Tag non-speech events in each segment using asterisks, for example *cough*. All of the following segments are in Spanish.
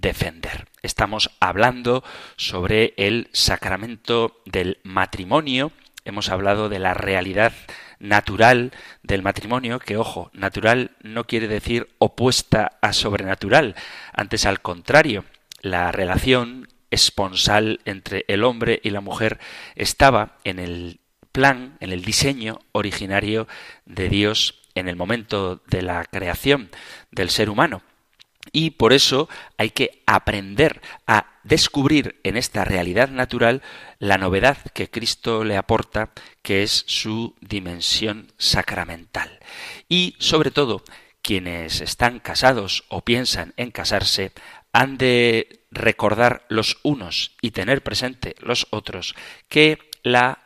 defender. Estamos hablando sobre el sacramento del matrimonio, hemos hablado de la realidad natural del matrimonio, que ojo, natural no quiere decir opuesta a sobrenatural, antes al contrario, la relación esponsal entre el hombre y la mujer estaba en el plan, en el diseño originario de Dios en el momento de la creación del ser humano. Y por eso hay que aprender a descubrir en esta realidad natural la novedad que Cristo le aporta, que es su dimensión sacramental. Y sobre todo, quienes están casados o piensan en casarse, han de recordar los unos y tener presente los otros que la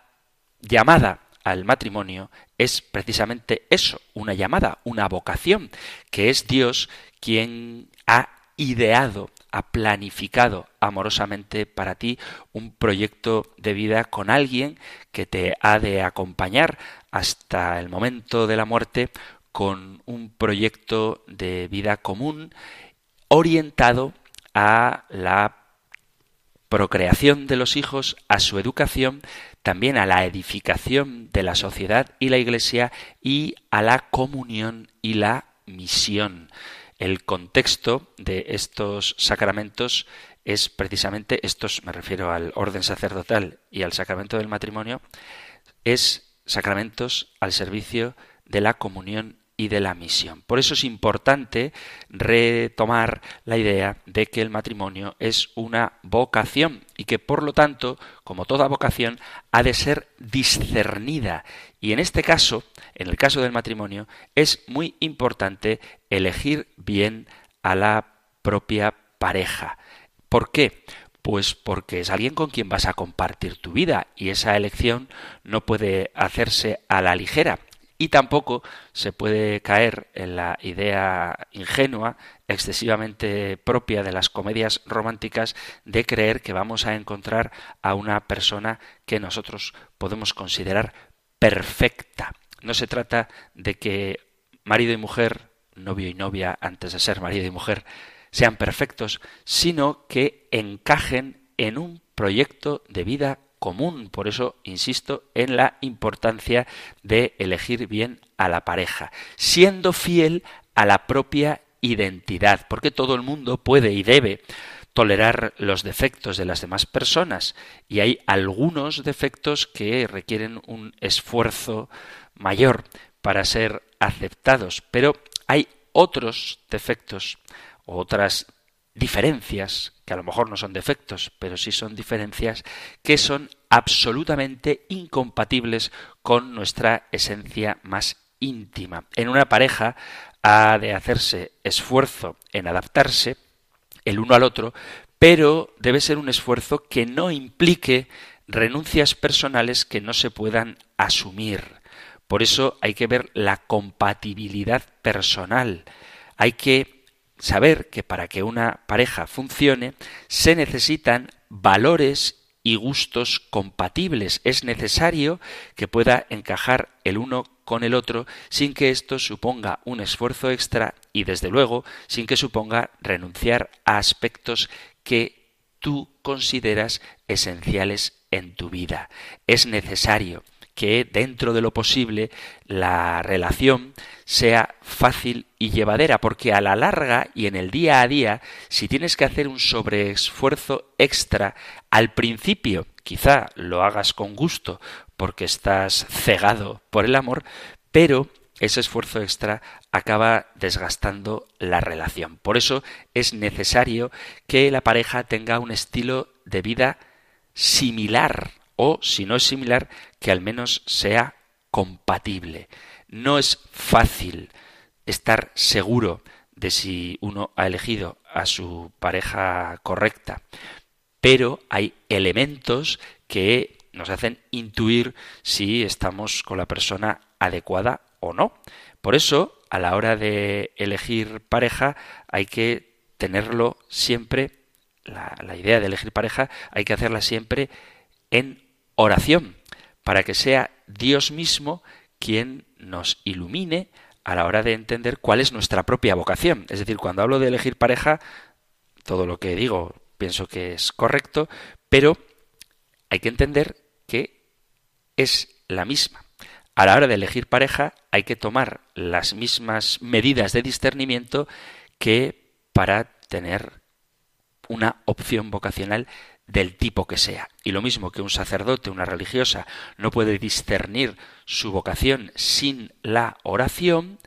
llamada al matrimonio es precisamente eso, una llamada, una vocación, que es Dios quien ha ideado, ha planificado amorosamente para ti un proyecto de vida con alguien que te ha de acompañar hasta el momento de la muerte con un proyecto de vida común orientado a la procreación de los hijos, a su educación, también a la edificación de la sociedad y la Iglesia y a la comunión y la misión. El contexto de estos sacramentos es precisamente estos, me refiero al orden sacerdotal y al sacramento del matrimonio, es sacramentos al servicio de la comunión y de la misión. Por eso es importante retomar la idea de que el matrimonio es una vocación y que por lo tanto, como toda vocación, ha de ser discernida. Y en este caso, en el caso del matrimonio, es muy importante elegir bien a la propia pareja. ¿Por qué? Pues porque es alguien con quien vas a compartir tu vida y esa elección no puede hacerse a la ligera y tampoco se puede caer en la idea ingenua, excesivamente propia de las comedias románticas, de creer que vamos a encontrar a una persona que nosotros podemos considerar perfecta. No se trata de que marido y mujer, novio y novia antes de ser marido y mujer, sean perfectos, sino que encajen en un proyecto de vida común. Por eso insisto en la importancia de elegir bien a la pareja, siendo fiel a la propia identidad, porque todo el mundo puede y debe tolerar los defectos de las demás personas y hay algunos defectos que requieren un esfuerzo mayor para ser aceptados, pero hay otros defectos, otras diferencias, que a lo mejor no son defectos, pero sí son diferencias que son absolutamente incompatibles con nuestra esencia más íntima. En una pareja ha de hacerse esfuerzo en adaptarse el uno al otro, pero debe ser un esfuerzo que no implique renuncias personales que no se puedan asumir. Por eso hay que ver la compatibilidad personal. Hay que saber que para que una pareja funcione se necesitan valores y gustos compatibles. Es necesario que pueda encajar el uno con el otro sin que esto suponga un esfuerzo extra y desde luego sin que suponga renunciar a aspectos que tú consideras esenciales en tu vida. Es necesario que dentro de lo posible la relación sea fácil y llevadera, porque a la larga y en el día a día, si tienes que hacer un sobreesfuerzo extra, al principio quizá lo hagas con gusto porque estás cegado por el amor, pero ese esfuerzo extra acaba desgastando la relación. Por eso es necesario que la pareja tenga un estilo de vida similar o, si no es similar, que al menos sea compatible. No es fácil estar seguro de si uno ha elegido a su pareja correcta, pero hay elementos que nos hacen intuir si estamos con la persona adecuada o no. Por eso, a la hora de elegir pareja, hay que tenerlo siempre, la, idea de elegir pareja, hay que hacerla siempre en oración, para que sea Dios mismo quien nos ilumine a la hora de entender cuál es nuestra propia vocación. Es decir, cuando hablo de elegir pareja, todo lo que digo pienso que es correcto, pero hay que entender que es la misma. A la hora de elegir pareja hay que tomar las mismas medidas de discernimiento que para tener una opción vocacional del tipo que sea. Y lo mismo que un sacerdote, una religiosa, no puede discernir su vocación sin la oración,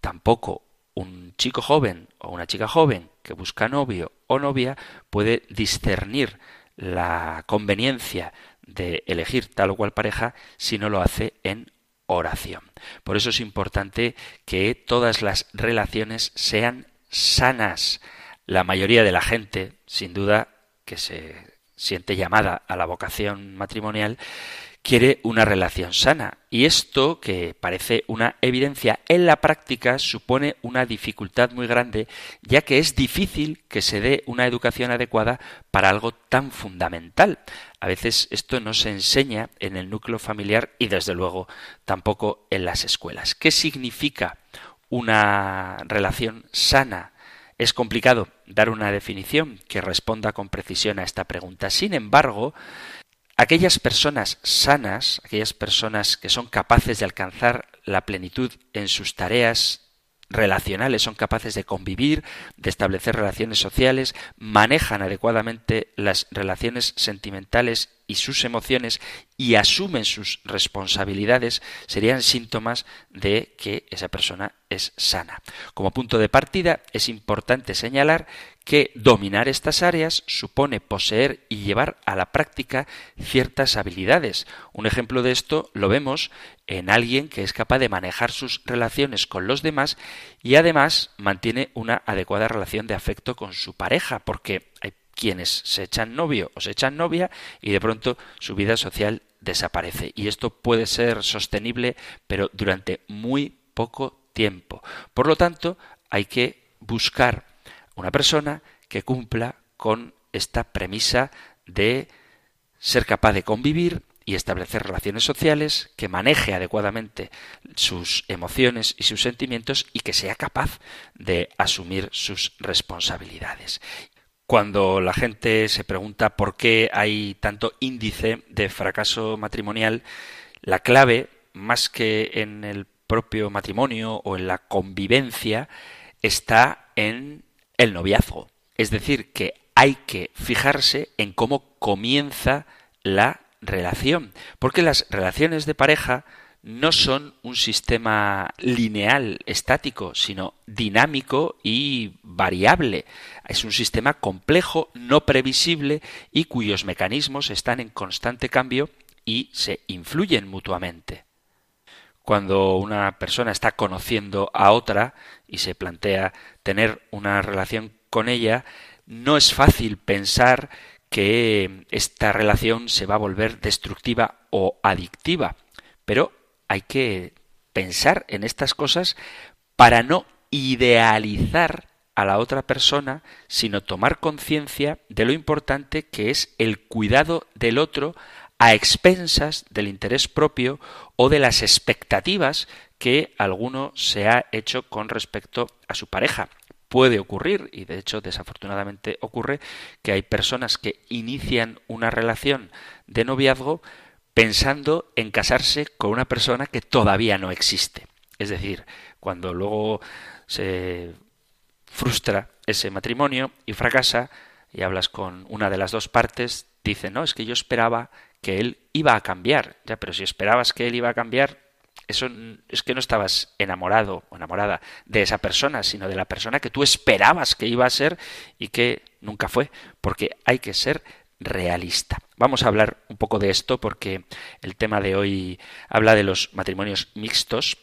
tampoco un chico joven o una chica joven que busca novio o novia puede discernir la conveniencia de elegir tal o cual pareja si no lo hace en oración. Por eso es importante que todas las relaciones sean sanas. La mayoría de la gente, sin duda, que se siente llamada a la vocación matrimonial, quiere una relación sana. Y esto, que parece una evidencia, en la práctica supone una dificultad muy grande, ya que es difícil que se dé una educación adecuada para algo tan fundamental. A veces esto no se enseña en el núcleo familiar y desde luego tampoco en las escuelas. ¿Qué significa una relación sana? Es complicado dar una definición que responda con precisión a esta pregunta. Sin embargo, aquellas personas sanas, aquellas personas que son capaces de alcanzar la plenitud en sus tareas relacionales, son capaces de convivir, de establecer relaciones sociales, manejan adecuadamente las relaciones sentimentales y sus emociones y asumen sus responsabilidades serían síntomas de que esa persona es sana. Como punto de partida es importante señalar que dominar estas áreas supone poseer y llevar a la práctica ciertas habilidades. Un ejemplo de esto lo vemos en alguien que es capaz de manejar sus relaciones con los demás y además mantiene una adecuada relación de afecto con su pareja, porque hay quienes se echan novio o se echan novia y de pronto su vida social desaparece. Y esto puede ser sostenible, pero durante muy poco tiempo. Por lo tanto, hay que buscar una persona que cumpla con esta premisa de ser capaz de convivir y establecer relaciones sociales, que maneje adecuadamente sus emociones y sus sentimientos y que sea capaz de asumir sus responsabilidades. Cuando la gente se pregunta por qué hay tanto índice de fracaso matrimonial, la clave, más que en el propio matrimonio o en la convivencia, está en el noviazgo. Es decir, que hay que fijarse en cómo comienza la relación, porque las relaciones de pareja no son un sistema lineal, estático, sino dinámico y variable. Es un sistema complejo, no previsible y cuyos mecanismos están en constante cambio y se influyen mutuamente. Cuando una persona está conociendo a otra y se plantea tener una relación con ella, no es fácil pensar que esta relación se va a volver destructiva o adictiva, pero hay que pensar en estas cosas para no idealizar a la otra persona, sino tomar conciencia de lo importante que es el cuidado del otro a expensas del interés propio o de las expectativas que alguno se ha hecho con respecto a su pareja. Puede ocurrir, y de hecho desafortunadamente ocurre, que hay personas que inician una relación de noviazgo pensando en casarse con una persona que todavía no existe. Es decir, cuando luego se frustra ese matrimonio y fracasa y hablas con una de las dos partes, dice, no, es que yo esperaba que él iba a cambiar. Ya, pero si esperabas que él iba a cambiar, eso es que no estabas enamorado o enamorada de esa persona, sino de la persona que tú esperabas que iba a ser y que nunca fue, porque hay que ser realista. Vamos a hablar un poco de esto porque el tema de hoy habla de los matrimonios mixtos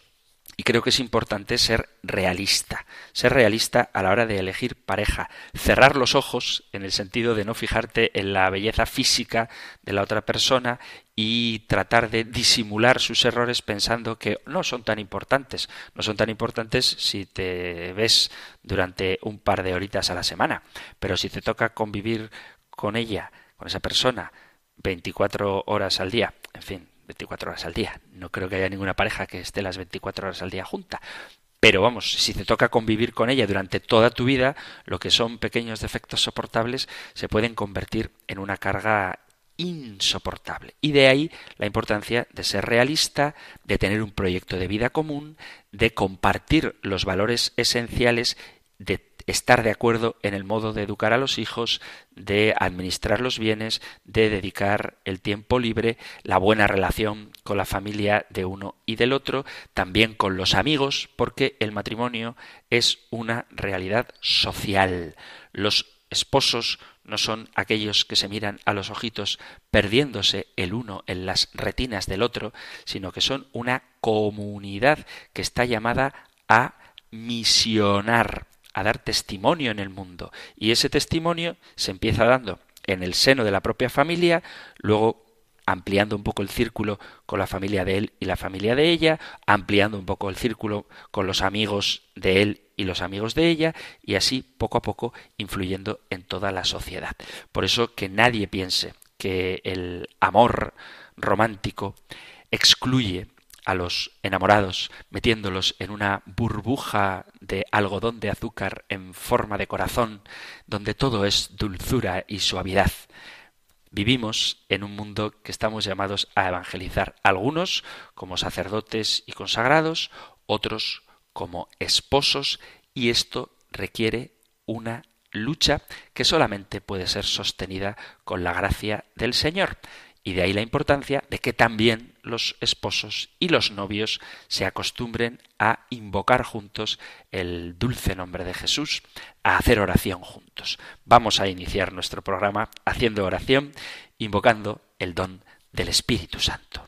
Y creo que es importante ser realista, ser realista a la hora de elegir pareja, cerrar los ojos en el sentido de no fijarte en la belleza física de la otra persona y tratar de disimular sus errores pensando que no son tan importantes. No son tan importantes si te ves durante un par de horitas a la semana, pero si te toca convivir con ella, con esa persona, 24 horas al día, en fin, 24 horas al día. No creo que haya ninguna pareja que esté las 24 horas al día junta. Pero vamos, si te toca convivir con ella durante toda tu vida, lo que son pequeños defectos soportables se pueden convertir en una carga insoportable. Y de ahí la importancia de ser realista, de tener un proyecto de vida común, de compartir los valores esenciales, de estar de acuerdo en el modo de educar a los hijos, de administrar los bienes, de dedicar el tiempo libre, la buena relación con la familia de uno y del otro, también con los amigos, porque el matrimonio es una realidad social. Los esposos no son aquellos que se miran a los ojitos perdiéndose el uno en las retinas del otro, sino que son una comunidad que está llamada a misionar a dar testimonio en el mundo. Y ese testimonio se empieza dando en el seno de la propia familia, luego ampliando un poco el círculo con la familia de él y la familia de ella, ampliando un poco el círculo con los amigos de él y los amigos de ella, y así poco a poco influyendo en toda la sociedad. Por eso que nadie piense que el amor romántico excluye a los enamorados, metiéndolos en una burbuja de algodón de azúcar en forma de corazón, donde todo es dulzura y suavidad. Vivimos en un mundo que estamos llamados a evangelizar, algunos como sacerdotes y consagrados, otros como esposos, y esto requiere una lucha que solamente puede ser sostenida con la gracia del Señor. Y de ahí la importancia de que también los esposos y los novios se acostumbren a invocar juntos el dulce nombre de Jesús, a hacer oración juntos. Vamos a iniciar nuestro programa haciendo oración, invocando el don del Espíritu Santo.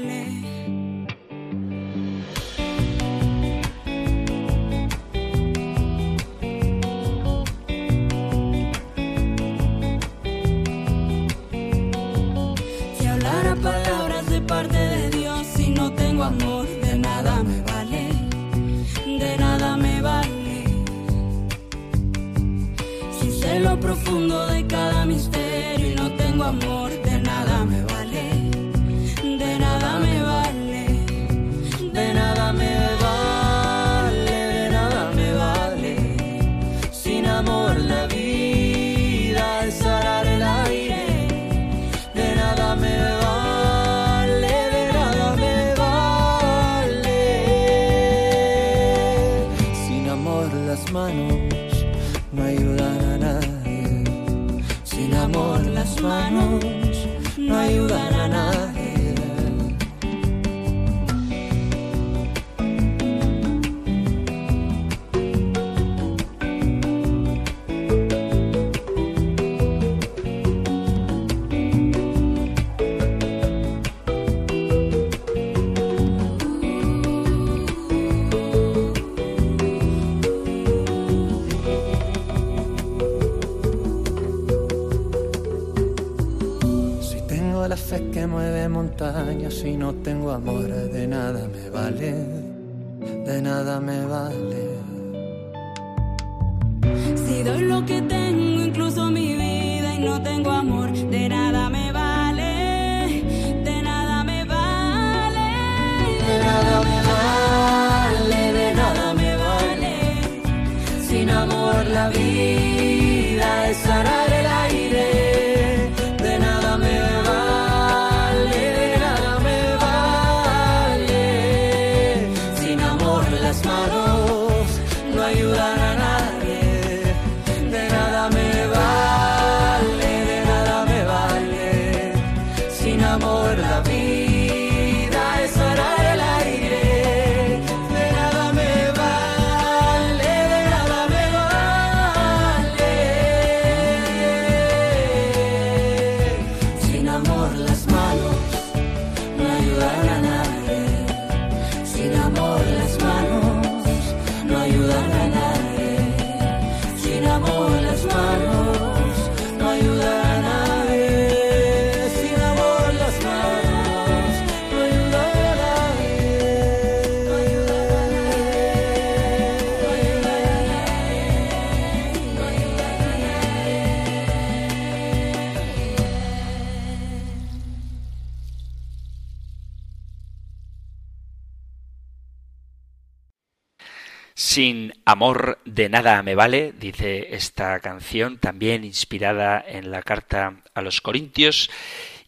Amor de nada me vale, dice esta canción, también inspirada en la carta a los Corintios.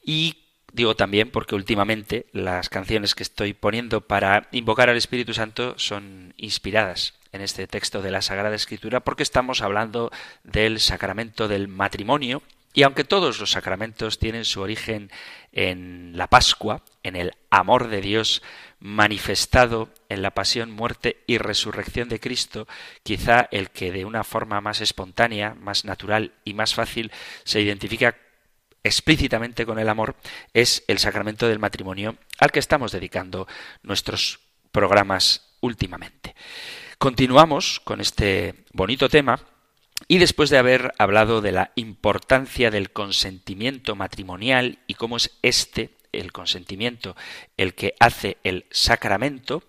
Y digo también porque últimamente las canciones que estoy poniendo para invocar al Espíritu Santo son inspiradas en este texto de la Sagrada Escritura porque estamos hablando del sacramento del matrimonio y aunque todos los sacramentos tienen su origen en la Pascua, en el amor de Dios manifestado en la pasión, muerte y resurrección de Cristo, quizá el que de una forma más espontánea, más natural y más fácil se identifica explícitamente con el amor es el sacramento del matrimonio al que estamos dedicando nuestros programas últimamente. Continuamos con este bonito tema y después de haber hablado de la importancia del consentimiento matrimonial y cómo es este, el consentimiento, el que hace el sacramento,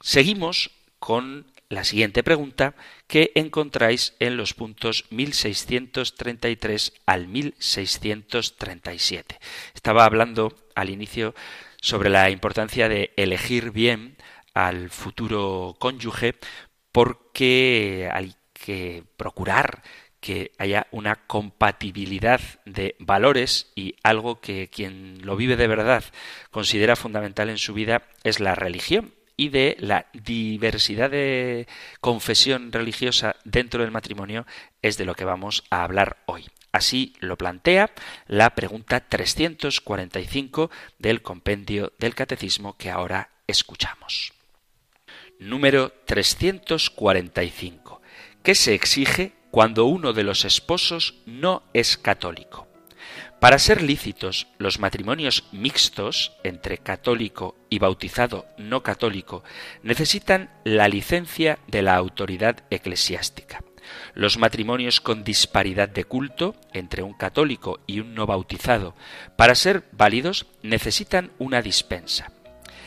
seguimos con la siguiente pregunta que encontráis en los puntos 1633 al 1637. Estaba hablando al inicio sobre la importancia de elegir bien al futuro cónyuge porque hay que procurar que haya una compatibilidad de valores y algo que quien lo vive de verdad considera fundamental en su vida es la religión y de la diversidad de confesión religiosa dentro del matrimonio es de lo que vamos a hablar hoy. Así lo plantea la pregunta 345 del compendio del catecismo que ahora escuchamos. Número 345. ¿Qué se exige cuando uno de los esposos no es católico? Para ser lícitos los matrimonios mixtos entre católico y bautizado no católico necesitan la licencia de la autoridad eclesiástica. Los matrimonios con disparidad de culto entre un católico y un no bautizado, para ser válidos, necesitan una dispensa.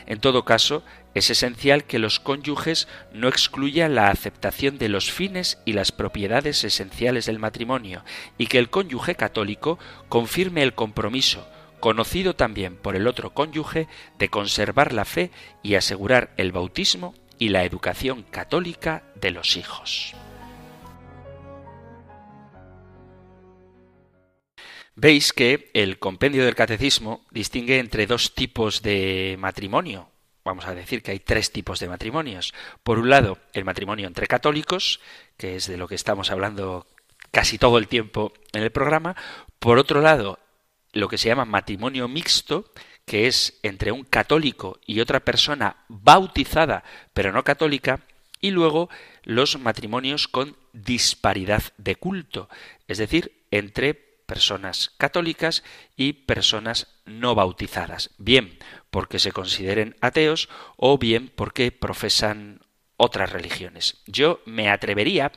En todo caso, es esencial que los cónyuges no excluyan la aceptación de los fines y las propiedades esenciales del matrimonio y que el cónyuge católico confirme el compromiso, conocido también por el otro cónyuge, de conservar la fe y asegurar el bautismo y la educación católica de los hijos. Veis que el compendio del catecismo distingue entre dos tipos de matrimonio. Vamos a decir que hay tres tipos de matrimonios. Por un lado, el matrimonio entre católicos, que es de lo que estamos hablando casi todo el tiempo en el programa. Por otro lado, lo que se llama matrimonio mixto, que es entre un católico y otra persona bautizada pero no católica. Y luego los matrimonios con disparidad de culto, es decir, entre personas católicas y personas no bautizadas, bien porque se consideren ateos o bien porque profesan otras religiones. Yo me atrevería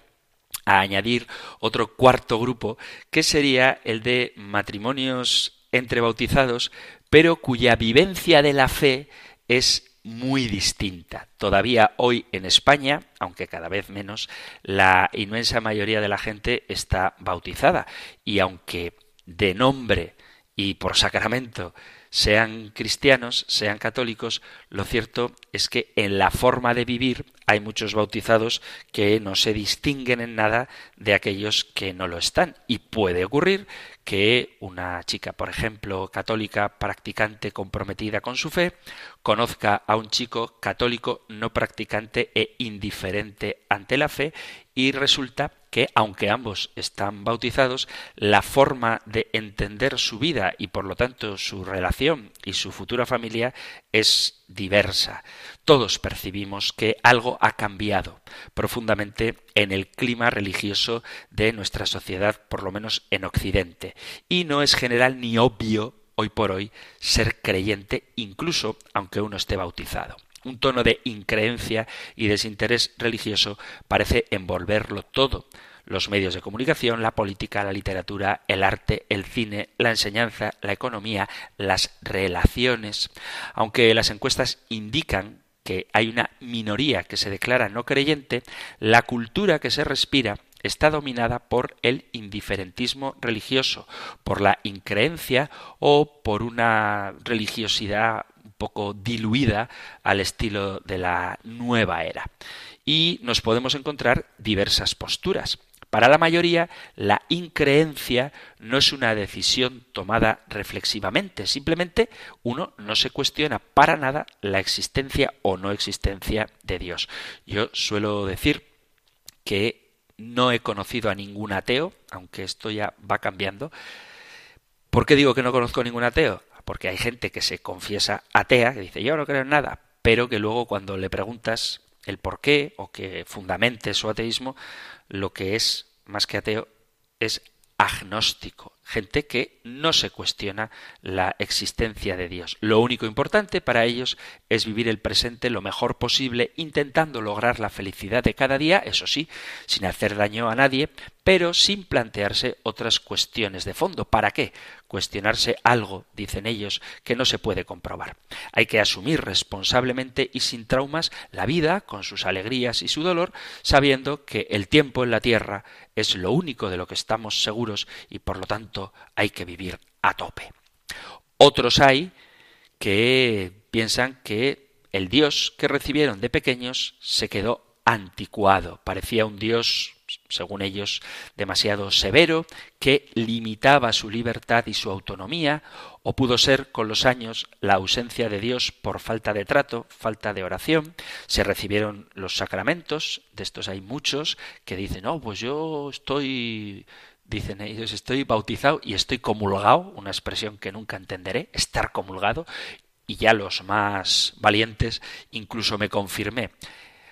a añadir otro cuarto grupo que sería el de matrimonios entre bautizados, pero cuya vivencia de la fe es muy distinta. Todavía hoy en España, aunque cada vez menos, la inmensa mayoría de la gente está bautizada y aunque de nombre y por sacramento sean cristianos, sean católicos, lo cierto es que en la forma de vivir hay muchos bautizados que no se distinguen en nada de aquellos que no lo están. Y puede ocurrir que una chica, por ejemplo, católica, practicante, comprometida con su fe, conozca a un chico católico no practicante e indiferente ante la fe y resulta que, aunque ambos están bautizados, la forma de entender su vida y por lo tanto su relación y su futura familia es diversa. Todos percibimos que algo ha cambiado profundamente en el clima religioso de nuestra sociedad, por lo menos en Occidente, y no es general ni obvio hoy por hoy ser creyente, incluso aunque uno esté bautizado. Un tono de increencia y desinterés religioso parece envolverlo todo. Los medios de comunicación, la política, la literatura, el arte, el cine, la enseñanza, la economía, las relaciones. Aunque las encuestas indican que hay una minoría que se declara no creyente, la cultura que se respira está dominada por el indiferentismo religioso, por la increencia o por una religiosidad poco diluida al estilo de la nueva era. Y nos podemos encontrar diversas posturas. Para la mayoría, la increencia no es una decisión tomada reflexivamente, simplemente uno no se cuestiona para nada la existencia o no existencia de Dios. Yo suelo decir que no he conocido a ningún ateo, aunque esto ya va cambiando. ¿Por qué digo que no conozco a ningún ateo? Porque hay gente que se confiesa atea, que dice yo no creo en nada, pero que luego cuando le preguntas el por qué o que fundamente su ateísmo, lo que es más que ateo es agnóstico, gente que no se cuestiona la existencia de Dios. Lo único importante para ellos es vivir el presente lo mejor posible, intentando lograr la felicidad de cada día, eso sí, sin hacer daño a nadie, pero sin plantearse otras cuestiones de fondo. ¿Para qué? Cuestionarse algo, dicen ellos, que no se puede comprobar. Hay que asumir responsablemente y sin traumas la vida, con sus alegrías y su dolor, sabiendo que el tiempo en la tierra es lo único de lo que estamos seguros y por lo tanto hay que vivir a tope. Otros hay que piensan que el Dios que recibieron de pequeños se quedó anticuado, parecía un Dios según ellos, demasiado severo, que limitaba su libertad y su autonomía, o pudo ser con los años la ausencia de Dios por falta de trato, falta de oración. Se recibieron los sacramentos, de estos hay muchos que dicen, no, pues yo estoy dicen ellos, estoy bautizado y estoy comulgado, una expresión que nunca entenderé, estar comulgado, y ya los más valientes incluso me confirmé.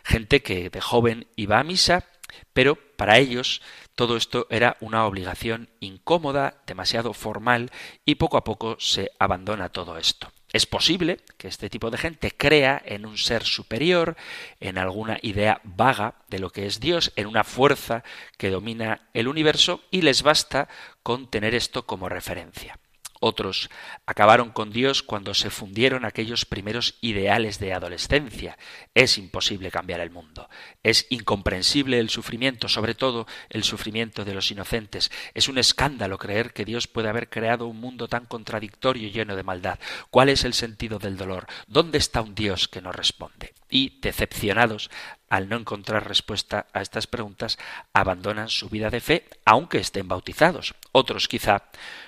Gente que de joven iba a misa pero para ellos todo esto era una obligación incómoda, demasiado formal, y poco a poco se abandona todo esto. Es posible que este tipo de gente crea en un ser superior, en alguna idea vaga de lo que es Dios, en una fuerza que domina el universo, y les basta con tener esto como referencia. Otros acabaron con Dios cuando se fundieron aquellos primeros ideales de adolescencia. Es imposible cambiar el mundo. Es incomprensible el sufrimiento, sobre todo el sufrimiento de los inocentes. Es un escándalo creer que Dios puede haber creado un mundo tan contradictorio y lleno de maldad. ¿Cuál es el sentido del dolor? ¿Dónde está un Dios que no responde? Y, decepcionados al no encontrar respuesta a estas preguntas, abandonan su vida de fe, aunque estén bautizados. Otros quizá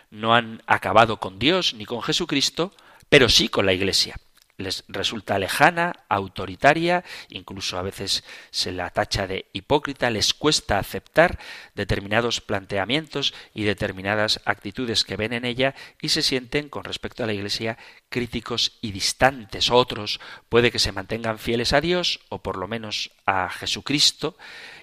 no han acabado con Dios ni con Jesucristo, pero sí con la Iglesia. Les resulta lejana, autoritaria, incluso a veces se la tacha de hipócrita, les cuesta aceptar determinados planteamientos y determinadas actitudes que ven en ella y se sienten con respecto a la Iglesia críticos y distantes. Otros puede que se mantengan fieles a Dios o por lo menos a Jesucristo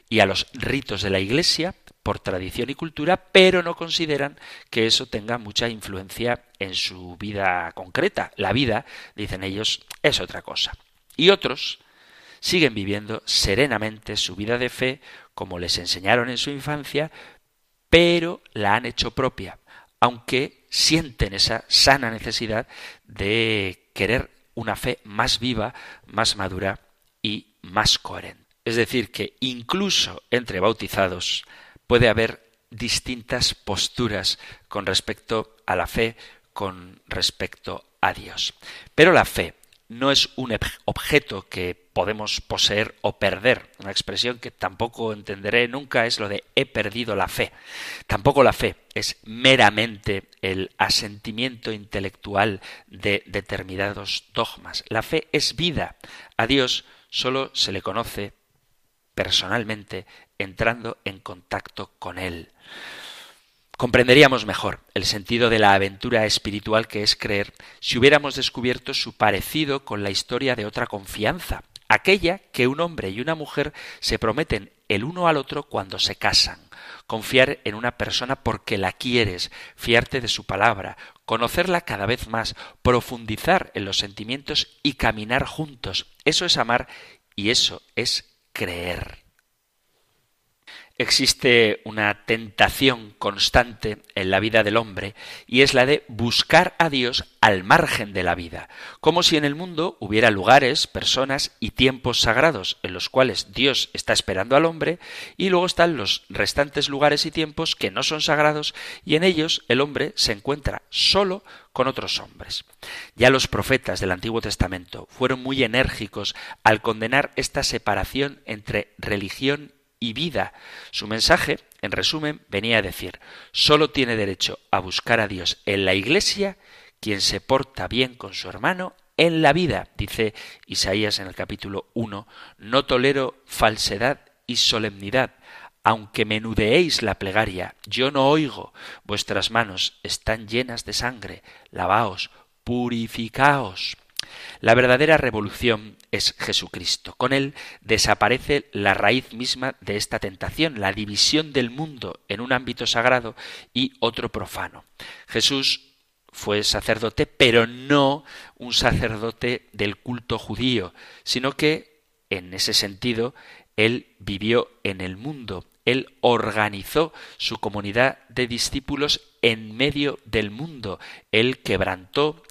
y a los ritos de la Iglesia, por tradición y cultura, pero no consideran que eso tenga mucha influencia en su vida concreta. La vida, dicen ellos, es otra cosa. Y otros siguen viviendo serenamente su vida de fe como les enseñaron en su infancia, pero la han hecho propia, aunque sienten esa sana necesidad de querer una fe más viva, más madura y más coherente. Es decir, que incluso entre bautizados puede haber distintas posturas con respecto a la fe con respecto a Dios. Pero la fe no es un objeto que podemos poseer o perder. Una expresión que tampoco entenderé nunca es lo de he perdido la fe. Tampoco la fe es meramente el asentimiento intelectual de determinados dogmas. La fe es vida. A Dios solo se le conoce personalmente entrando en contacto con Él comprenderíamos mejor el sentido de la aventura espiritual que es creer si hubiéramos descubierto su parecido con la historia de otra confianza, aquella que un hombre y una mujer se prometen el uno al otro cuando se casan. Confiar en una persona porque la quieres, fiarte de su palabra, conocerla cada vez más, profundizar en los sentimientos y caminar juntos. Eso es amar y eso es creer. Existe una tentación constante en la vida del hombre y es la de buscar a Dios al margen de la vida, como si en el mundo hubiera lugares, personas y tiempos sagrados en los cuales Dios está esperando al hombre y luego están los restantes lugares y tiempos que no son sagrados y en ellos el hombre se encuentra solo con otros hombres. Ya los profetas del Antiguo Testamento fueron muy enérgicos al condenar esta separación entre religión y vida. Su mensaje, en resumen, venía a decir, solo tiene derecho a buscar a Dios en la iglesia quien se porta bien con su hermano en la vida, dice Isaías en el capítulo 1, no tolero falsedad y solemnidad. Aunque menudeéis la plegaria, yo no oigo, vuestras manos están llenas de sangre, lavaos, purificaos. La verdadera revolución es Jesucristo. Con él desaparece la raíz misma de esta tentación, la división del mundo en un ámbito sagrado y otro profano. Jesús fue sacerdote, pero no un sacerdote del culto judío, sino que, en ese sentido, él vivió en el mundo, él organizó su comunidad de discípulos en medio del mundo, él quebrantó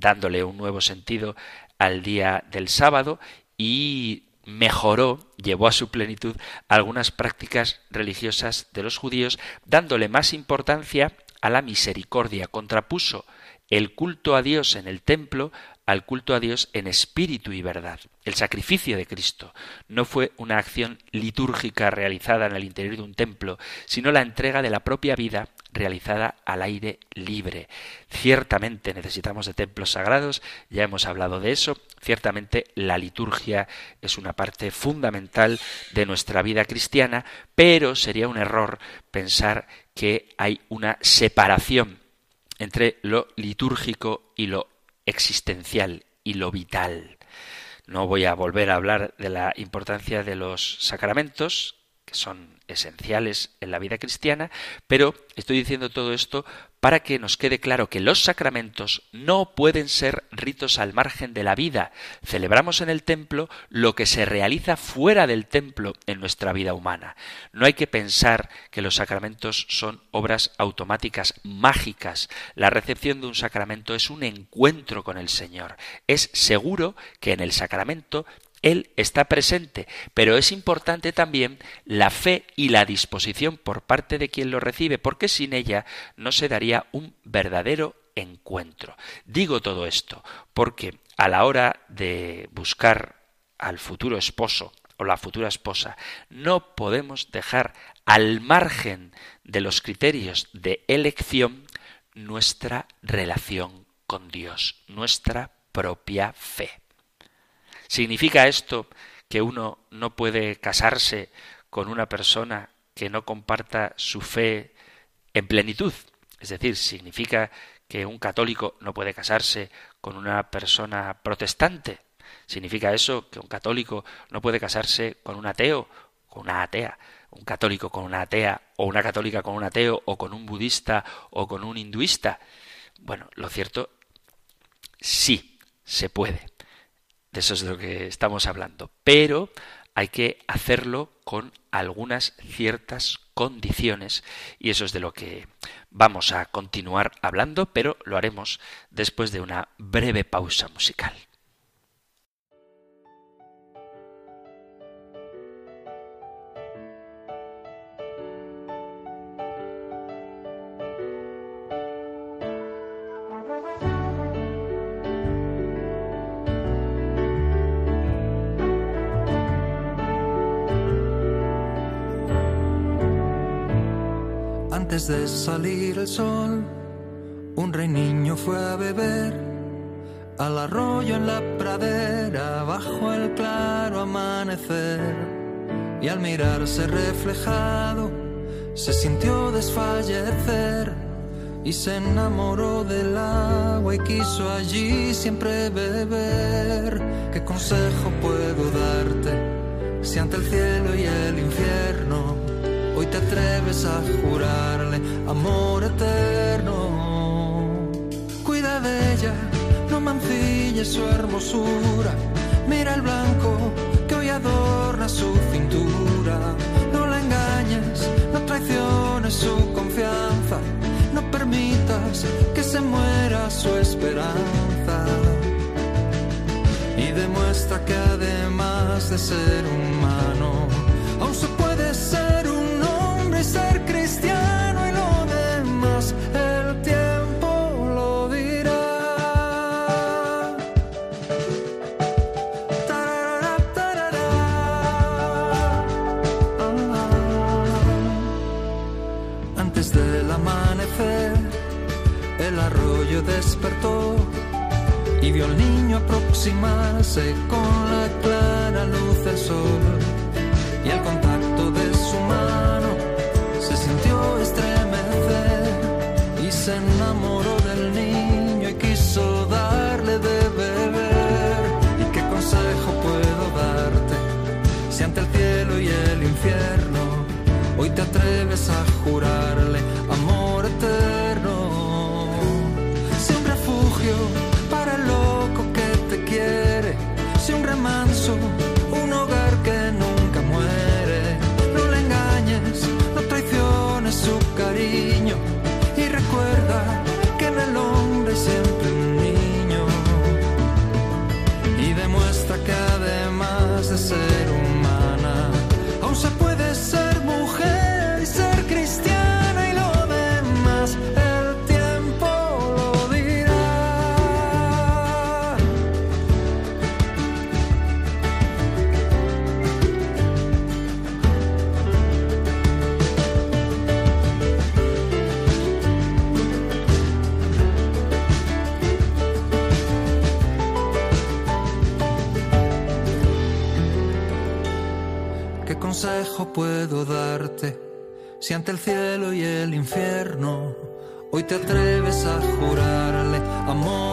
dándole un nuevo sentido al día del sábado y mejoró, llevó a su plenitud algunas prácticas religiosas de los judíos, dándole más importancia a la misericordia, contrapuso el culto a Dios en el templo al culto a Dios en espíritu y verdad. El sacrificio de Cristo no fue una acción litúrgica realizada en el interior de un templo, sino la entrega de la propia vida realizada al aire libre. Ciertamente necesitamos de templos sagrados, ya hemos hablado de eso, ciertamente la liturgia es una parte fundamental de nuestra vida cristiana, pero sería un error pensar que hay una separación entre lo litúrgico y lo existencial y lo vital. No voy a volver a hablar de la importancia de los sacramentos, que son esenciales en la vida cristiana, pero estoy diciendo todo esto para que nos quede claro que los sacramentos no pueden ser ritos al margen de la vida. Celebramos en el templo lo que se realiza fuera del templo en nuestra vida humana. No hay que pensar que los sacramentos son obras automáticas, mágicas. La recepción de un sacramento es un encuentro con el Señor. Es seguro que en el sacramento él está presente, pero es importante también la fe y la disposición por parte de quien lo recibe, porque sin ella no se daría un verdadero encuentro. Digo todo esto porque a la hora de buscar al futuro esposo o la futura esposa, no podemos dejar al margen de los criterios de elección nuestra relación con Dios, nuestra propia fe. ¿Significa esto que uno no puede casarse con una persona que no comparta su fe en plenitud? Es decir, ¿significa que un católico no puede casarse con una persona protestante? ¿Significa eso que un católico no puede casarse con un ateo, con una atea? un católico con una atea o una católica con un ateo o con un budista o con un hinduista. Bueno, lo cierto, sí, se puede. Eso es de lo que estamos hablando. Pero hay que hacerlo con algunas ciertas condiciones y eso es de lo que vamos a continuar hablando, pero lo haremos después de una breve pausa musical. De salir el sol, un rey niño fue a beber al arroyo en la pradera bajo el claro amanecer. Y al mirarse reflejado, se sintió desfallecer y se enamoró del agua y quiso allí siempre beber. ¿Qué consejo puedo darte si ante el cielo y el atreves a jurarle amor eterno? Cuida de ella, no mancille su hermosura. Mira el blanco que hoy adorna su cintura. No la engañes, no traiciones su confianza no permitas que se muera su esperanza. Y demuestra que además de ser humano, ser cristiano y lo demás el tiempo lo dirá. Tarara, tarara. Ah. Antes del amanecer, el arroyo despertó y vio al niño aproximarse con la clara luz del sol. Y al atreves puedo darte si ante el cielo y el infierno hoy te atreves a jurarle amor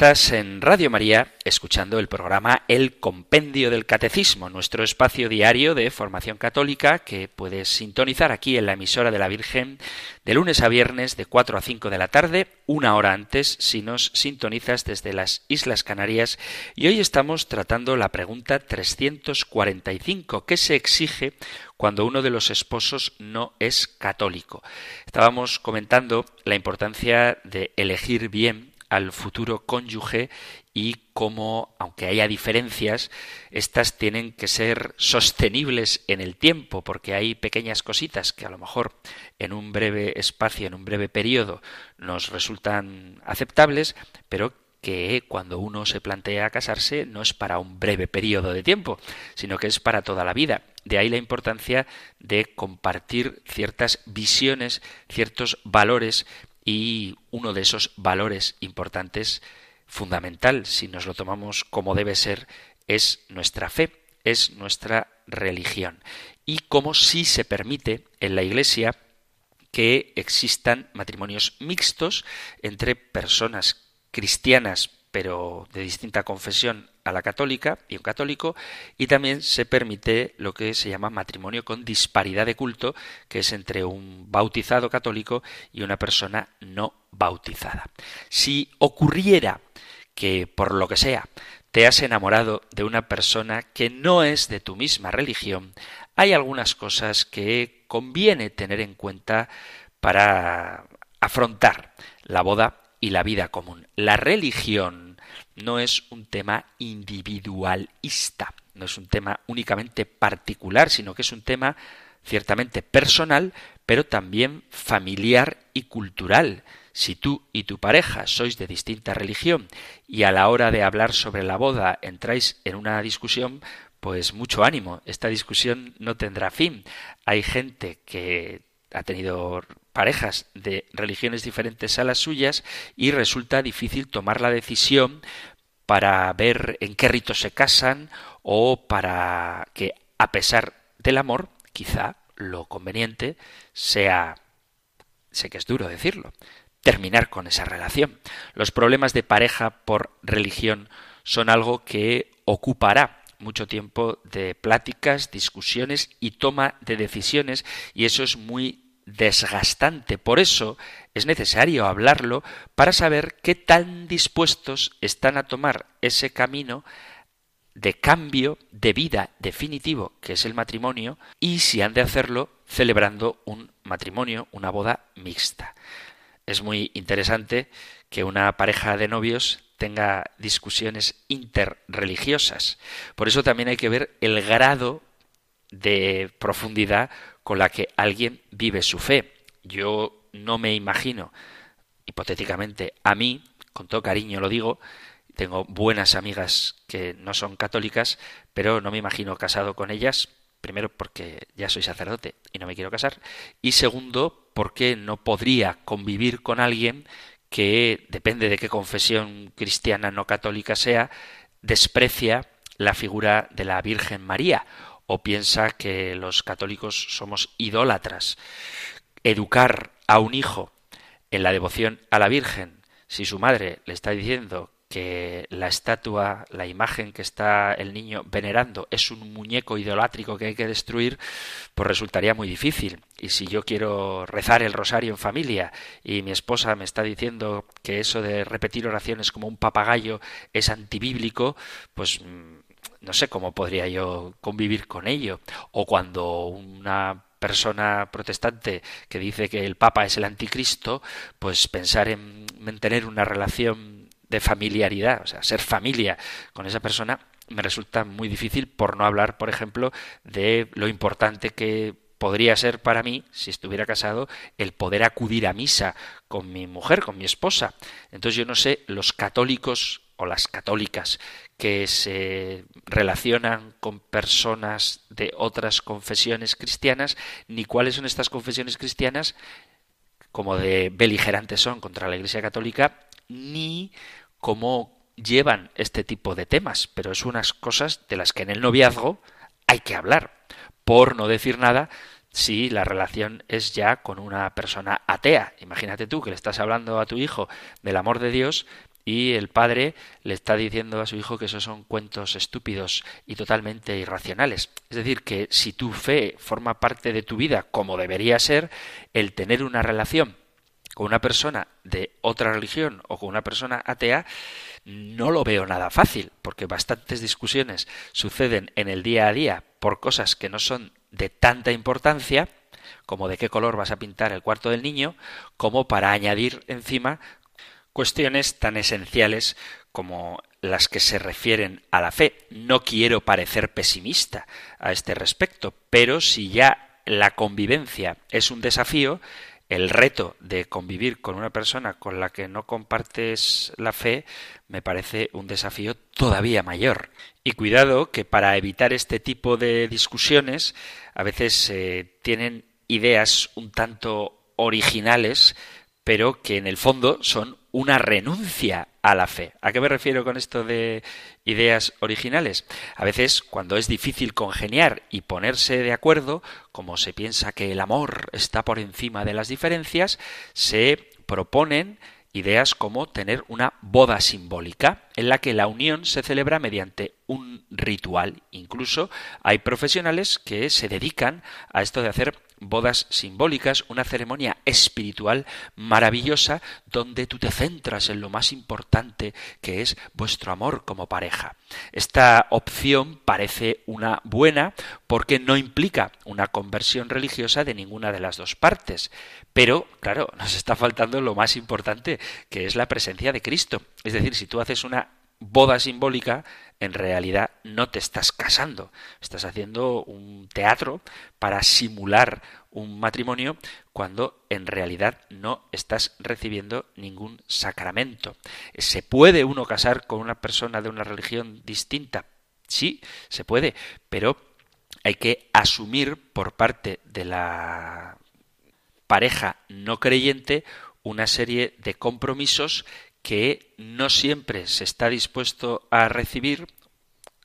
Estás en Radio María escuchando el programa El Compendio del Catecismo, nuestro espacio diario de formación católica que puedes sintonizar aquí en la emisora de la Virgen de lunes a viernes de 4 a 5 de la tarde, una hora antes si nos sintonizas desde las Islas Canarias. Y hoy estamos tratando la pregunta 345, ¿qué se exige cuando uno de los esposos no es católico? Estábamos comentando la importancia de elegir bien al futuro cónyuge y cómo, aunque haya diferencias, estas tienen que ser sostenibles en el tiempo, porque hay pequeñas cositas que a lo mejor en un breve espacio, en un breve periodo, nos resultan aceptables, pero que cuando uno se plantea casarse no es para un breve periodo de tiempo, sino que es para toda la vida. De ahí la importancia de compartir ciertas visiones, ciertos valores y uno de esos valores importantes, fundamental, si nos lo tomamos como debe ser, es nuestra fe, es nuestra religión. Y como sí se permite en la Iglesia que existan matrimonios mixtos entre personas cristianas pero de distinta confesión a la católica y un católico, y también se permite lo que se llama matrimonio con disparidad de culto, que es entre un bautizado católico y una persona no bautizada. Si ocurriera que, por lo que sea, te has enamorado de una persona que no es de tu misma religión, hay algunas cosas que conviene tener en cuenta para afrontar la boda y la vida común. La religión no es un tema individualista, no es un tema únicamente particular, sino que es un tema ciertamente personal, pero también familiar y cultural. Si tú y tu pareja sois de distinta religión y a la hora de hablar sobre la boda entráis en una discusión, pues mucho ánimo, esta discusión no tendrá fin. Hay gente que ha tenido parejas de religiones diferentes a las suyas y resulta difícil tomar la decisión para ver en qué rito se casan o para que, a pesar del amor, quizá lo conveniente sea, sé que es duro decirlo, terminar con esa relación. Los problemas de pareja por religión son algo que ocupará mucho tiempo de pláticas, discusiones y toma de decisiones y eso es muy desgastante. Por eso es necesario hablarlo para saber qué tan dispuestos están a tomar ese camino de cambio de vida definitivo que es el matrimonio y si han de hacerlo celebrando un matrimonio, una boda mixta. Es muy interesante que una pareja de novios tenga discusiones interreligiosas. Por eso también hay que ver el grado de profundidad con la que alguien vive su fe. Yo no me imagino, hipotéticamente, a mí, con todo cariño lo digo, tengo buenas amigas que no son católicas, pero no me imagino casado con ellas, primero porque ya soy sacerdote y no me quiero casar, y segundo porque no podría convivir con alguien que, depende de qué confesión cristiana no católica sea, desprecia la figura de la Virgen María o piensa que los católicos somos idólatras. Educar a un hijo en la devoción a la Virgen, si su madre le está diciendo que la estatua, la imagen que está el niño venerando es un muñeco idolátrico que hay que destruir, pues resultaría muy difícil. Y si yo quiero rezar el rosario en familia y mi esposa me está diciendo que eso de repetir oraciones como un papagayo es antibíblico, pues mm, no sé cómo podría yo convivir con ello. O cuando una persona protestante que dice que el Papa es el anticristo, pues pensar en mantener una relación de familiaridad, o sea, ser familia con esa persona, me resulta muy difícil por no hablar, por ejemplo, de lo importante que podría ser para mí, si estuviera casado, el poder acudir a misa con mi mujer, con mi esposa. Entonces yo no sé, los católicos o las católicas que se relacionan con personas de otras confesiones cristianas, ni cuáles son estas confesiones cristianas, como de beligerantes son contra la Iglesia Católica, ni cómo llevan este tipo de temas, pero es unas cosas de las que en el noviazgo hay que hablar, por no decir nada si la relación es ya con una persona atea. Imagínate tú que le estás hablando a tu hijo del amor de Dios y el padre le está diciendo a su hijo que esos son cuentos estúpidos y totalmente irracionales. Es decir, que si tu fe forma parte de tu vida como debería ser, el tener una relación con una persona de otra religión o con una persona atea, no lo veo nada fácil, porque bastantes discusiones suceden en el día a día por cosas que no son de tanta importancia, como de qué color vas a pintar el cuarto del niño, como para añadir encima cuestiones tan esenciales como las que se refieren a la fe. No quiero parecer pesimista a este respecto, pero si ya la convivencia es un desafío, el reto de convivir con una persona con la que no compartes la fe me parece un desafío todavía mayor. Y cuidado que para evitar este tipo de discusiones a veces se eh, tienen ideas un tanto originales, pero que en el fondo son una renuncia a la fe. ¿A qué me refiero con esto de ideas originales? A veces, cuando es difícil congeniar y ponerse de acuerdo, como se piensa que el amor está por encima de las diferencias, se proponen ideas como tener una boda simbólica en la que la unión se celebra mediante un ritual. Incluso hay profesionales que se dedican a esto de hacer bodas simbólicas, una ceremonia espiritual maravillosa donde tú te centras en lo más importante que es vuestro amor como pareja. Esta opción parece una buena porque no implica una conversión religiosa de ninguna de las dos partes. Pero, claro, *laughs* nos está faltando lo más importante, que es la presencia de Cristo. Es decir, si tú haces una boda simbólica, en realidad no te estás casando, estás haciendo un teatro para simular un matrimonio cuando en realidad no estás recibiendo ningún sacramento. ¿Se puede uno casar con una persona de una religión distinta? Sí, se puede, pero hay que asumir por parte de la pareja no creyente una serie de compromisos que no siempre se está dispuesto a recibir,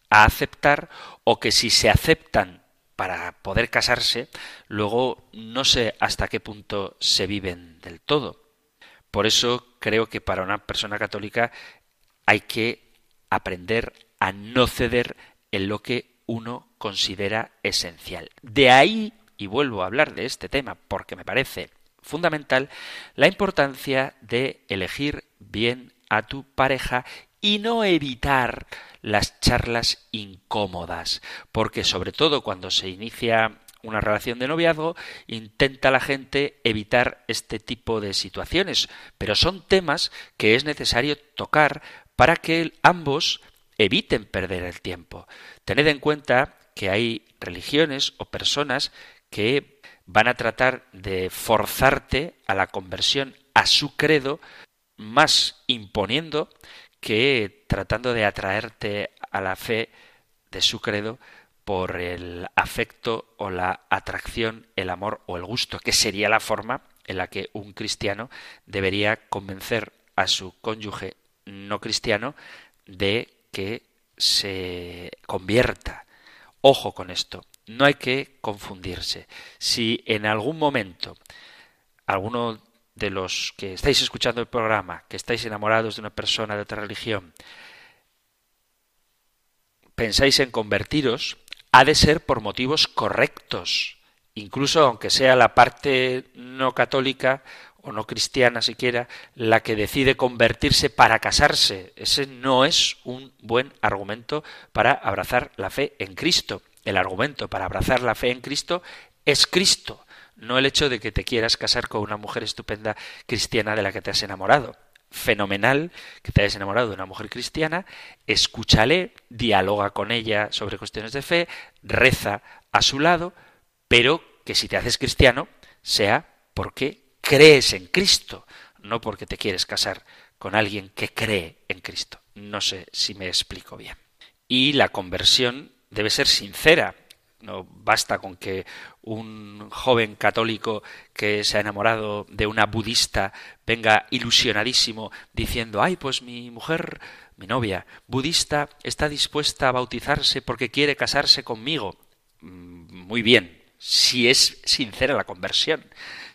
a aceptar, o que si se aceptan para poder casarse, luego no sé hasta qué punto se viven del todo. Por eso creo que para una persona católica hay que aprender a no ceder en lo que uno considera esencial. De ahí, y vuelvo a hablar de este tema porque me parece fundamental, la importancia de elegir bien a tu pareja y no evitar las charlas incómodas, porque sobre todo cuando se inicia una relación de noviazgo, intenta la gente evitar este tipo de situaciones, pero son temas que es necesario tocar para que ambos eviten perder el tiempo. Tened en cuenta que hay religiones o personas que van a tratar de forzarte a la conversión a su credo más imponiendo que tratando de atraerte a la fe de su credo por el afecto o la atracción, el amor o el gusto, que sería la forma en la que un cristiano debería convencer a su cónyuge no cristiano de que se convierta. Ojo con esto, no hay que confundirse. Si en algún momento alguno de los que estáis escuchando el programa, que estáis enamorados de una persona de otra religión, pensáis en convertiros, ha de ser por motivos correctos, incluso aunque sea la parte no católica o no cristiana siquiera la que decide convertirse para casarse. Ese no es un buen argumento para abrazar la fe en Cristo. El argumento para abrazar la fe en Cristo es Cristo no el hecho de que te quieras casar con una mujer estupenda cristiana de la que te has enamorado. Fenomenal que te hayas enamorado de una mujer cristiana, escúchale, dialoga con ella sobre cuestiones de fe, reza a su lado, pero que si te haces cristiano sea porque crees en Cristo, no porque te quieres casar con alguien que cree en Cristo. No sé si me explico bien. Y la conversión debe ser sincera, no basta con que un joven católico que se ha enamorado de una budista venga ilusionadísimo diciendo ay pues mi mujer mi novia budista está dispuesta a bautizarse porque quiere casarse conmigo mm, muy bien si es sincera la conversión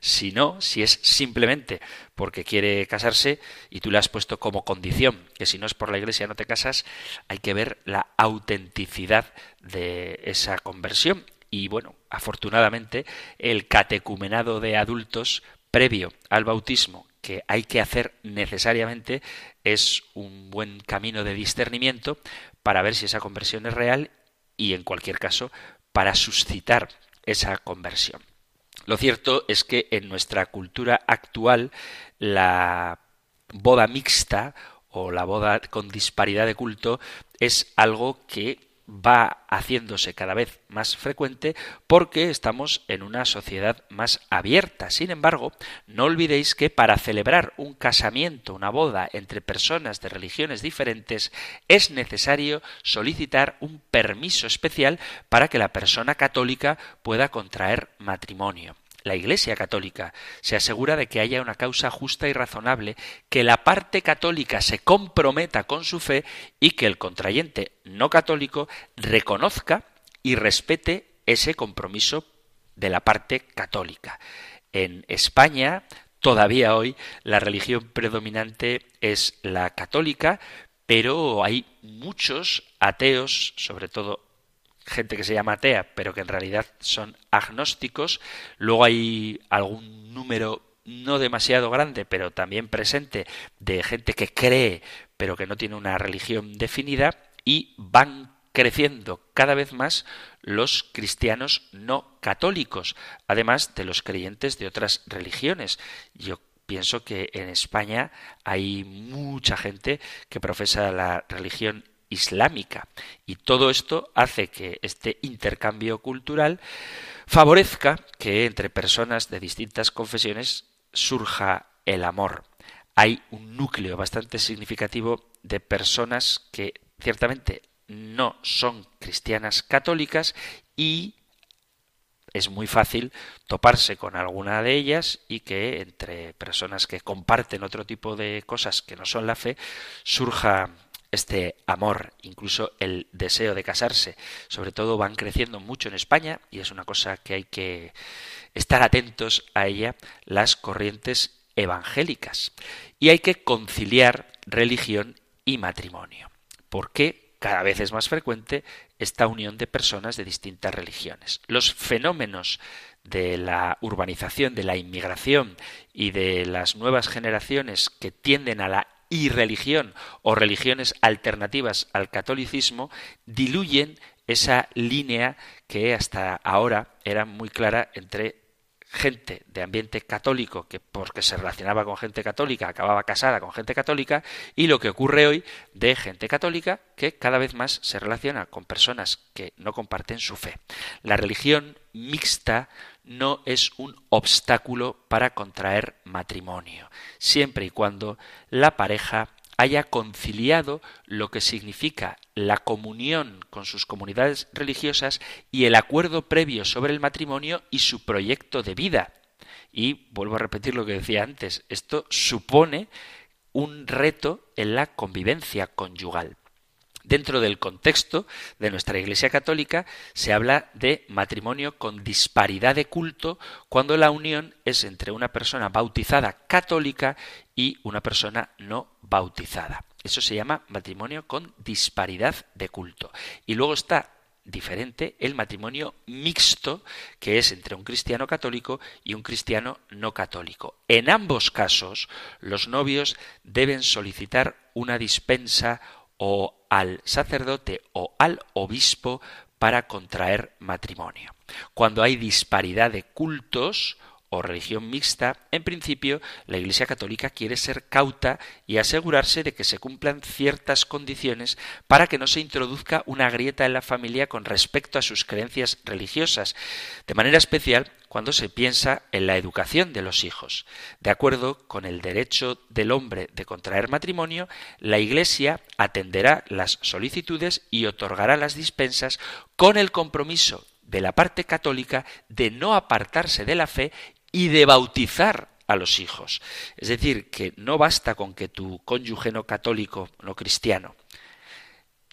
si no, si es simplemente porque quiere casarse y tú le has puesto como condición que si no es por la iglesia no te casas, hay que ver la autenticidad de esa conversión. Y bueno, afortunadamente el catecumenado de adultos previo al bautismo que hay que hacer necesariamente es un buen camino de discernimiento para ver si esa conversión es real y en cualquier caso para suscitar esa conversión. Lo cierto es que en nuestra cultura actual la boda mixta o la boda con disparidad de culto es algo que va haciéndose cada vez más frecuente porque estamos en una sociedad más abierta. Sin embargo, no olvidéis que para celebrar un casamiento, una boda entre personas de religiones diferentes, es necesario solicitar un permiso especial para que la persona católica pueda contraer matrimonio. La Iglesia católica se asegura de que haya una causa justa y razonable, que la parte católica se comprometa con su fe y que el contrayente no católico reconozca y respete ese compromiso de la parte católica. En España, todavía hoy, la religión predominante es la católica, pero hay muchos ateos, sobre todo gente que se llama atea, pero que en realidad son agnósticos. Luego hay algún número no demasiado grande, pero también presente, de gente que cree, pero que no tiene una religión definida, y van creciendo cada vez más los cristianos no católicos, además de los creyentes de otras religiones. Yo pienso que en España hay mucha gente que profesa la religión islámica. Y todo esto hace que este intercambio cultural favorezca que entre personas de distintas confesiones surja el amor. Hay un núcleo bastante significativo de personas que ciertamente no son cristianas católicas y es muy fácil toparse con alguna de ellas y que entre personas que comparten otro tipo de cosas que no son la fe surja este amor, incluso el deseo de casarse, sobre todo van creciendo mucho en España y es una cosa que hay que estar atentos a ella, las corrientes evangélicas. Y hay que conciliar religión y matrimonio, porque cada vez es más frecuente esta unión de personas de distintas religiones. Los fenómenos de la urbanización, de la inmigración y de las nuevas generaciones que tienden a la y religión o religiones alternativas al catolicismo diluyen esa línea que hasta ahora era muy clara entre gente de ambiente católico que porque se relacionaba con gente católica acababa casada con gente católica y lo que ocurre hoy de gente católica que cada vez más se relaciona con personas que no comparten su fe. La religión mixta no es un obstáculo para contraer matrimonio, siempre y cuando la pareja haya conciliado lo que significa la comunión con sus comunidades religiosas y el acuerdo previo sobre el matrimonio y su proyecto de vida. Y vuelvo a repetir lo que decía antes, esto supone un reto en la convivencia conyugal. Dentro del contexto de nuestra Iglesia Católica se habla de matrimonio con disparidad de culto cuando la unión es entre una persona bautizada católica y una persona no bautizada. Eso se llama matrimonio con disparidad de culto. Y luego está diferente el matrimonio mixto, que es entre un cristiano católico y un cristiano no católico. En ambos casos, los novios deben solicitar una dispensa o al sacerdote o al obispo para contraer matrimonio. Cuando hay disparidad de cultos o religión mixta, en principio la Iglesia Católica quiere ser cauta y asegurarse de que se cumplan ciertas condiciones para que no se introduzca una grieta en la familia con respecto a sus creencias religiosas, de manera especial cuando se piensa en la educación de los hijos. De acuerdo con el derecho del hombre de contraer matrimonio, la Iglesia atenderá las solicitudes y otorgará las dispensas con el compromiso de la parte católica de no apartarse de la fe y de bautizar a los hijos. Es decir, que no basta con que tu cónyuge no católico, no cristiano,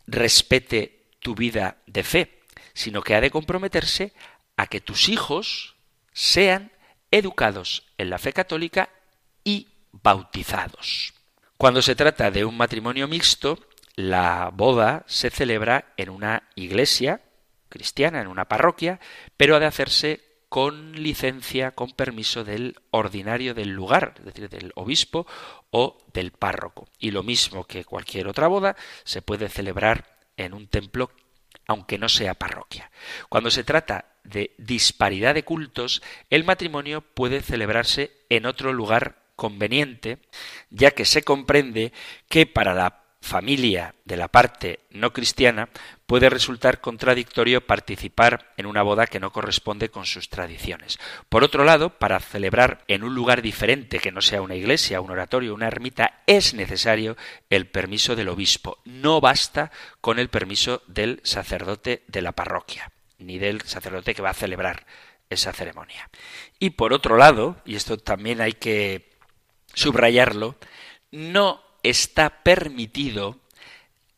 respete tu vida de fe, sino que ha de comprometerse a que tus hijos sean educados en la fe católica y bautizados. Cuando se trata de un matrimonio mixto, la boda se celebra en una iglesia cristiana, en una parroquia, pero ha de hacerse con licencia, con permiso del ordinario del lugar, es decir, del obispo o del párroco. Y lo mismo que cualquier otra boda, se puede celebrar en un templo aunque no sea parroquia. Cuando se trata de disparidad de cultos, el matrimonio puede celebrarse en otro lugar conveniente, ya que se comprende que para la familia de la parte no cristiana puede resultar contradictorio participar en una boda que no corresponde con sus tradiciones. Por otro lado, para celebrar en un lugar diferente que no sea una iglesia, un oratorio, una ermita, es necesario el permiso del obispo. No basta con el permiso del sacerdote de la parroquia, ni del sacerdote que va a celebrar esa ceremonia. Y por otro lado, y esto también hay que subrayarlo, no está permitido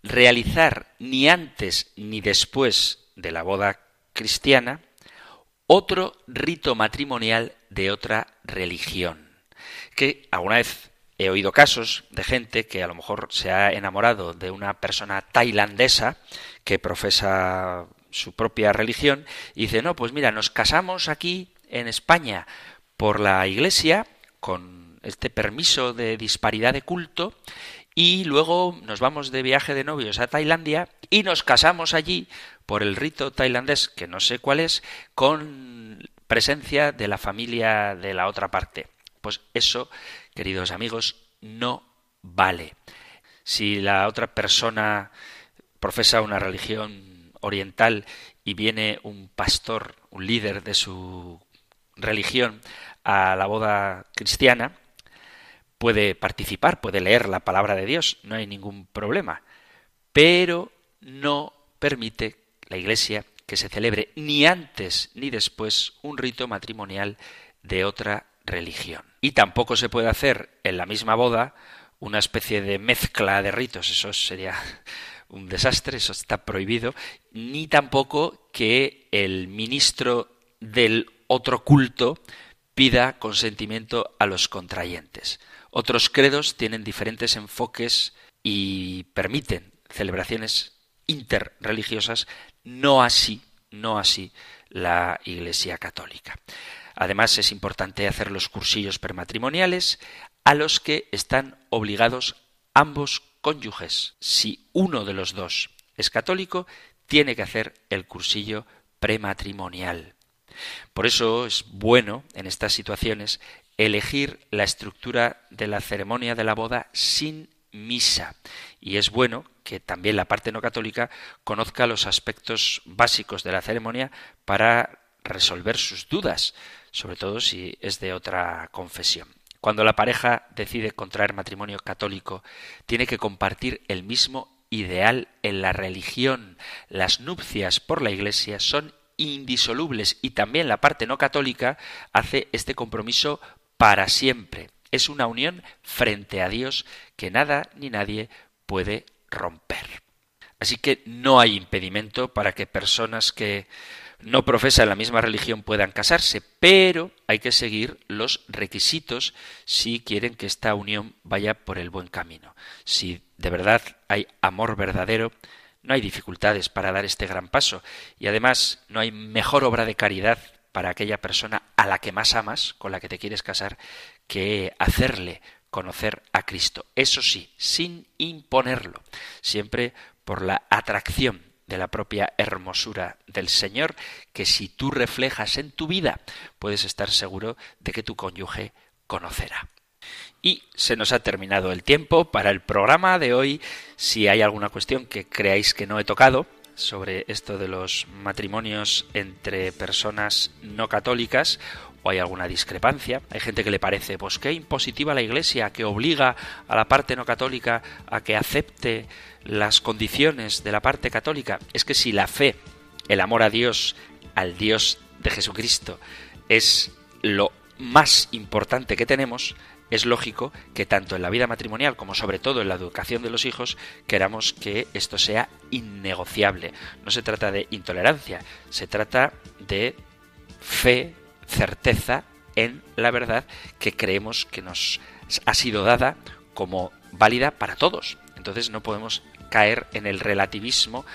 realizar ni antes ni después de la boda cristiana otro rito matrimonial de otra religión. Que alguna vez he oído casos de gente que a lo mejor se ha enamorado de una persona tailandesa que profesa su propia religión y dice, no, pues mira, nos casamos aquí en España por la iglesia con este permiso de disparidad de culto y luego nos vamos de viaje de novios a Tailandia y nos casamos allí por el rito tailandés, que no sé cuál es, con presencia de la familia de la otra parte. Pues eso, queridos amigos, no vale. Si la otra persona profesa una religión oriental y viene un pastor, un líder de su religión a la boda cristiana, puede participar, puede leer la palabra de Dios, no hay ningún problema, pero no permite la Iglesia que se celebre ni antes ni después un rito matrimonial de otra religión. Y tampoco se puede hacer en la misma boda una especie de mezcla de ritos, eso sería *laughs* un desastre, eso está prohibido, ni tampoco que el ministro del otro culto pida consentimiento a los contrayentes. Otros credos tienen diferentes enfoques y permiten celebraciones interreligiosas, no así, no así la Iglesia Católica. Además, es importante hacer los cursillos prematrimoniales a los que están obligados ambos cónyuges. Si uno de los dos es católico, tiene que hacer el cursillo prematrimonial. Por eso es bueno en estas situaciones elegir la estructura de la ceremonia de la boda sin misa. Y es bueno que también la parte no católica conozca los aspectos básicos de la ceremonia para resolver sus dudas, sobre todo si es de otra confesión. Cuando la pareja decide contraer matrimonio católico, tiene que compartir el mismo ideal en la religión. Las nupcias por la Iglesia son indisolubles y también la parte no católica hace este compromiso para siempre. Es una unión frente a Dios que nada ni nadie puede romper. Así que no hay impedimento para que personas que no profesan la misma religión puedan casarse, pero hay que seguir los requisitos si quieren que esta unión vaya por el buen camino. Si de verdad hay amor verdadero, no hay dificultades para dar este gran paso y además no hay mejor obra de caridad para aquella persona a la que más amas, con la que te quieres casar, que hacerle conocer a Cristo. Eso sí, sin imponerlo, siempre por la atracción de la propia hermosura del Señor, que si tú reflejas en tu vida, puedes estar seguro de que tu cónyuge conocerá. Y se nos ha terminado el tiempo para el programa de hoy. Si hay alguna cuestión que creáis que no he tocado, sobre esto de los matrimonios entre personas no católicas o hay alguna discrepancia. Hay gente que le parece, pues qué impositiva la Iglesia, que obliga a la parte no católica a que acepte las condiciones de la parte católica. Es que si la fe, el amor a Dios, al Dios de Jesucristo, es lo más importante que tenemos, es lógico que tanto en la vida matrimonial como sobre todo en la educación de los hijos queramos que esto sea innegociable. No se trata de intolerancia, se trata de fe, certeza en la verdad que creemos que nos ha sido dada como válida para todos. Entonces no podemos caer en el relativismo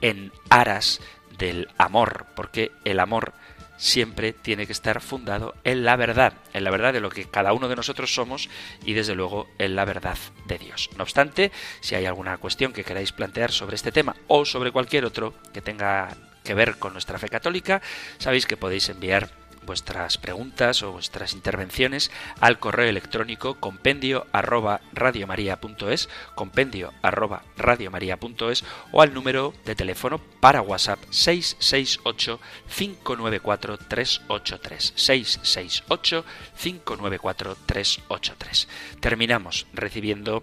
en aras del amor, porque el amor siempre tiene que estar fundado en la verdad, en la verdad de lo que cada uno de nosotros somos y desde luego en la verdad de Dios. No obstante, si hay alguna cuestión que queráis plantear sobre este tema o sobre cualquier otro que tenga que ver con nuestra fe católica, sabéis que podéis enviar vuestras preguntas o vuestras intervenciones al correo electrónico compendio arroba radiomaria.es, compendio arroba radiomaria.es o al número de teléfono para WhatsApp 668 594 383 668 594 383. Terminamos recibiendo